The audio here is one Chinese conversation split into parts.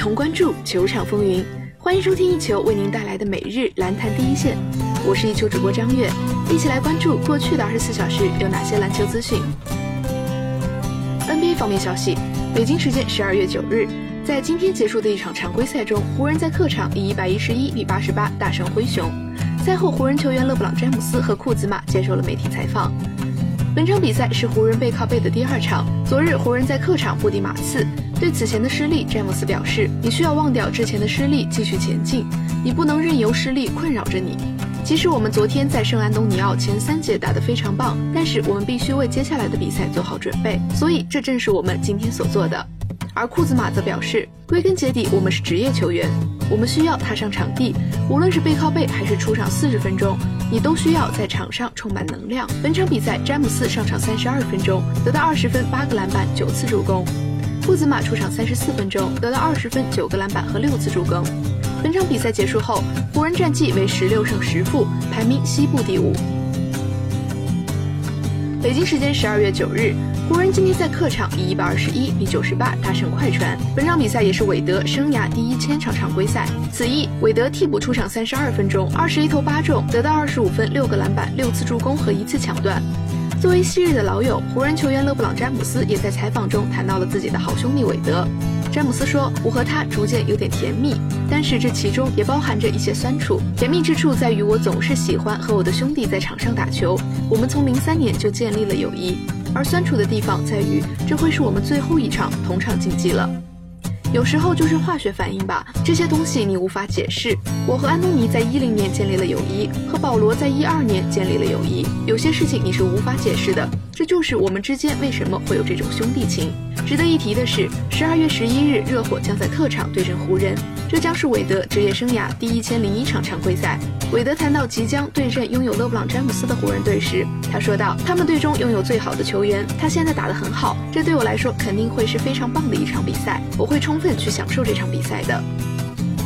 同关注球场风云，欢迎收听一球为您带来的每日篮坛第一线。我是一球主播张悦，一起来关注过去的二十四小时有哪些篮球资讯。NBA 方面消息，北京时间十二月九日，在今天结束的一场常规赛中，湖人在客场以一百一十一比八十八大胜灰熊。赛后，湖人球员勒布朗·詹姆斯和库兹马接受了媒体采访。本场比赛是湖人背靠背的第二场。昨日湖人在客场不敌马刺，对此前的失利，詹姆斯表示：“你需要忘掉之前的失利，继续前进。你不能任由失利困扰着你。其实我们昨天在圣安东尼奥前三节打得非常棒，但是我们必须为接下来的比赛做好准备。所以这正是我们今天所做的。”而库兹马则表示：“归根结底，我们是职业球员，我们需要踏上场地，无论是背靠背还是出场四十分钟。”你都需要在场上充满能量。本场比赛，詹姆斯上场三十二分钟，得到二十分、八个篮板、九次助攻；库兹马出场三十四分钟，得到二十分、九个篮板和六次助攻。本场比赛结束后，湖人战绩为十六胜十负，排名西部第五。北京时间十二月九日。湖人今天在客场以一百二十一比九十八大胜快船。本场比赛也是韦德生涯第一千场常规赛。此役，韦德替补出场三十二分钟，二十一投八中，得到二十五分、六个篮板、六次助攻和一次抢断。作为昔日的老友，湖人球员勒布朗·詹姆斯也在采访中谈到了自己的好兄弟韦德。詹姆斯说：“我和他逐渐有点甜蜜，但是这其中也包含着一些酸楚。甜蜜之处在于我总是喜欢和我的兄弟在场上打球。我们从零三年就建立了友谊。”而酸楚的地方在于，这会是我们最后一场同场竞技了。有时候就是化学反应吧，这些东西你无法解释。我和安东尼在一零年建立了友谊，和保罗在一二年建立了友谊。有些事情你是无法解释的，这就是我们之间为什么会有这种兄弟情。值得一提的是，十二月十一日，热火将在客场对阵湖人，这将是韦德职业生涯第一千零一场常规赛。韦德谈到即将对阵拥有勒布朗·詹姆斯的湖人队时，他说道：“他们队中拥有最好的球员，他现在打得很好，这对我来说肯定会是非常棒的一场比赛，我会充分去享受这场比赛的。”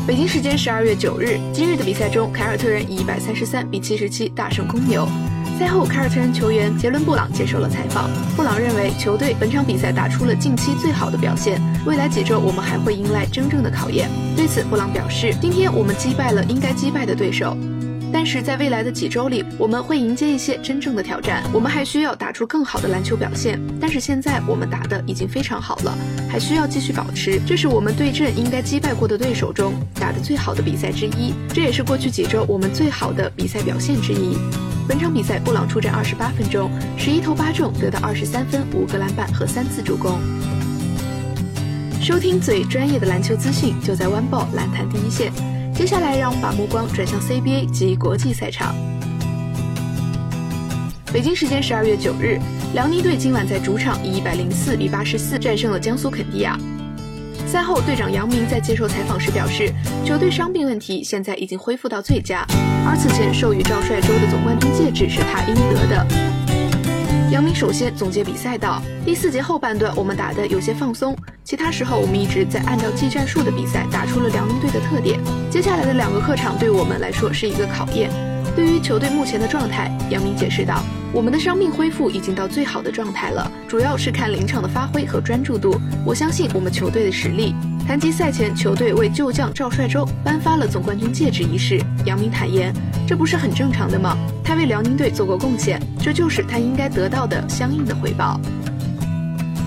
北京时间十二月九日，今日的比赛中，凯尔特人以一百三十三比七十七大胜公牛。赛后，凯尔特人球员杰伦·布朗接受了采访。布朗认为，球队本场比赛打出了近期最好的表现。未来几周，我们还会迎来真正的考验。对此，布朗表示：“今天我们击败了应该击败的对手。”但是在未来的几周里，我们会迎接一些真正的挑战。我们还需要打出更好的篮球表现。但是现在我们打的已经非常好了，还需要继续保持。这是我们对阵应该击败过的对手中打的最好的比赛之一，这也是过去几周我们最好的比赛表现之一。本场比赛，布朗出战二十八分钟，十一投八中，得到二十三分、五个篮板和三次助攻。收听最专业的篮球资讯，就在湾报篮坛第一线。接下来，让我们把目光转向 CBA 及国际赛场。北京时间十二月九日，辽宁队今晚在主场以一百零四比八十四战胜了江苏肯帝亚。赛后，队长杨明在接受采访时表示，球队伤病问题现在已经恢复到最佳，而此前授予赵帅洲的总冠军戒指是他应得的。杨明首先总结比赛道：第四节后半段我们打得有些放松，其他时候我们一直在按照技战术的比赛打出了辽宁队的特点。接下来的两个客场对我们来说是一个考验。对于球队目前的状态，杨明解释道：我们的伤病恢复已经到最好的状态了，主要是看临场的发挥和专注度。我相信我们球队的实力。谈及赛前球队为旧将赵帅洲颁发了总冠军戒指一事，杨明坦言：“这不是很正常的吗？他为辽宁队做过贡献，这就是他应该得到的相应的回报。”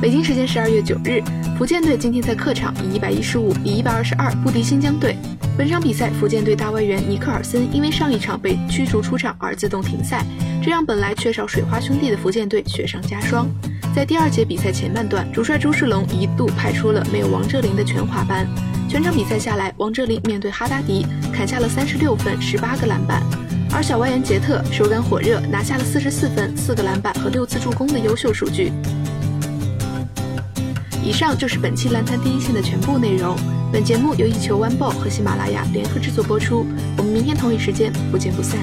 北京时间十二月九日，福建队今天在客场以一百一十五比一百二十二不敌新疆队。本场比赛，福建队大外援尼克尔森因为上一场被驱逐出场而自动停赛，这让本来缺少水花兄弟的福建队雪上加霜。在第二节比赛前半段，主帅朱世龙一度派出了没有王哲林的全华班。全场比赛下来，王哲林面对哈达迪砍下了三十六分、十八个篮板，而小外援杰特手感火热，拿下了四十四分、四个篮板和六次助攻的优秀数据。以上就是本期篮坛第一线的全部内容。本节目由一球晚报和喜马拉雅联合制作播出。我们明天同一时间不见不散。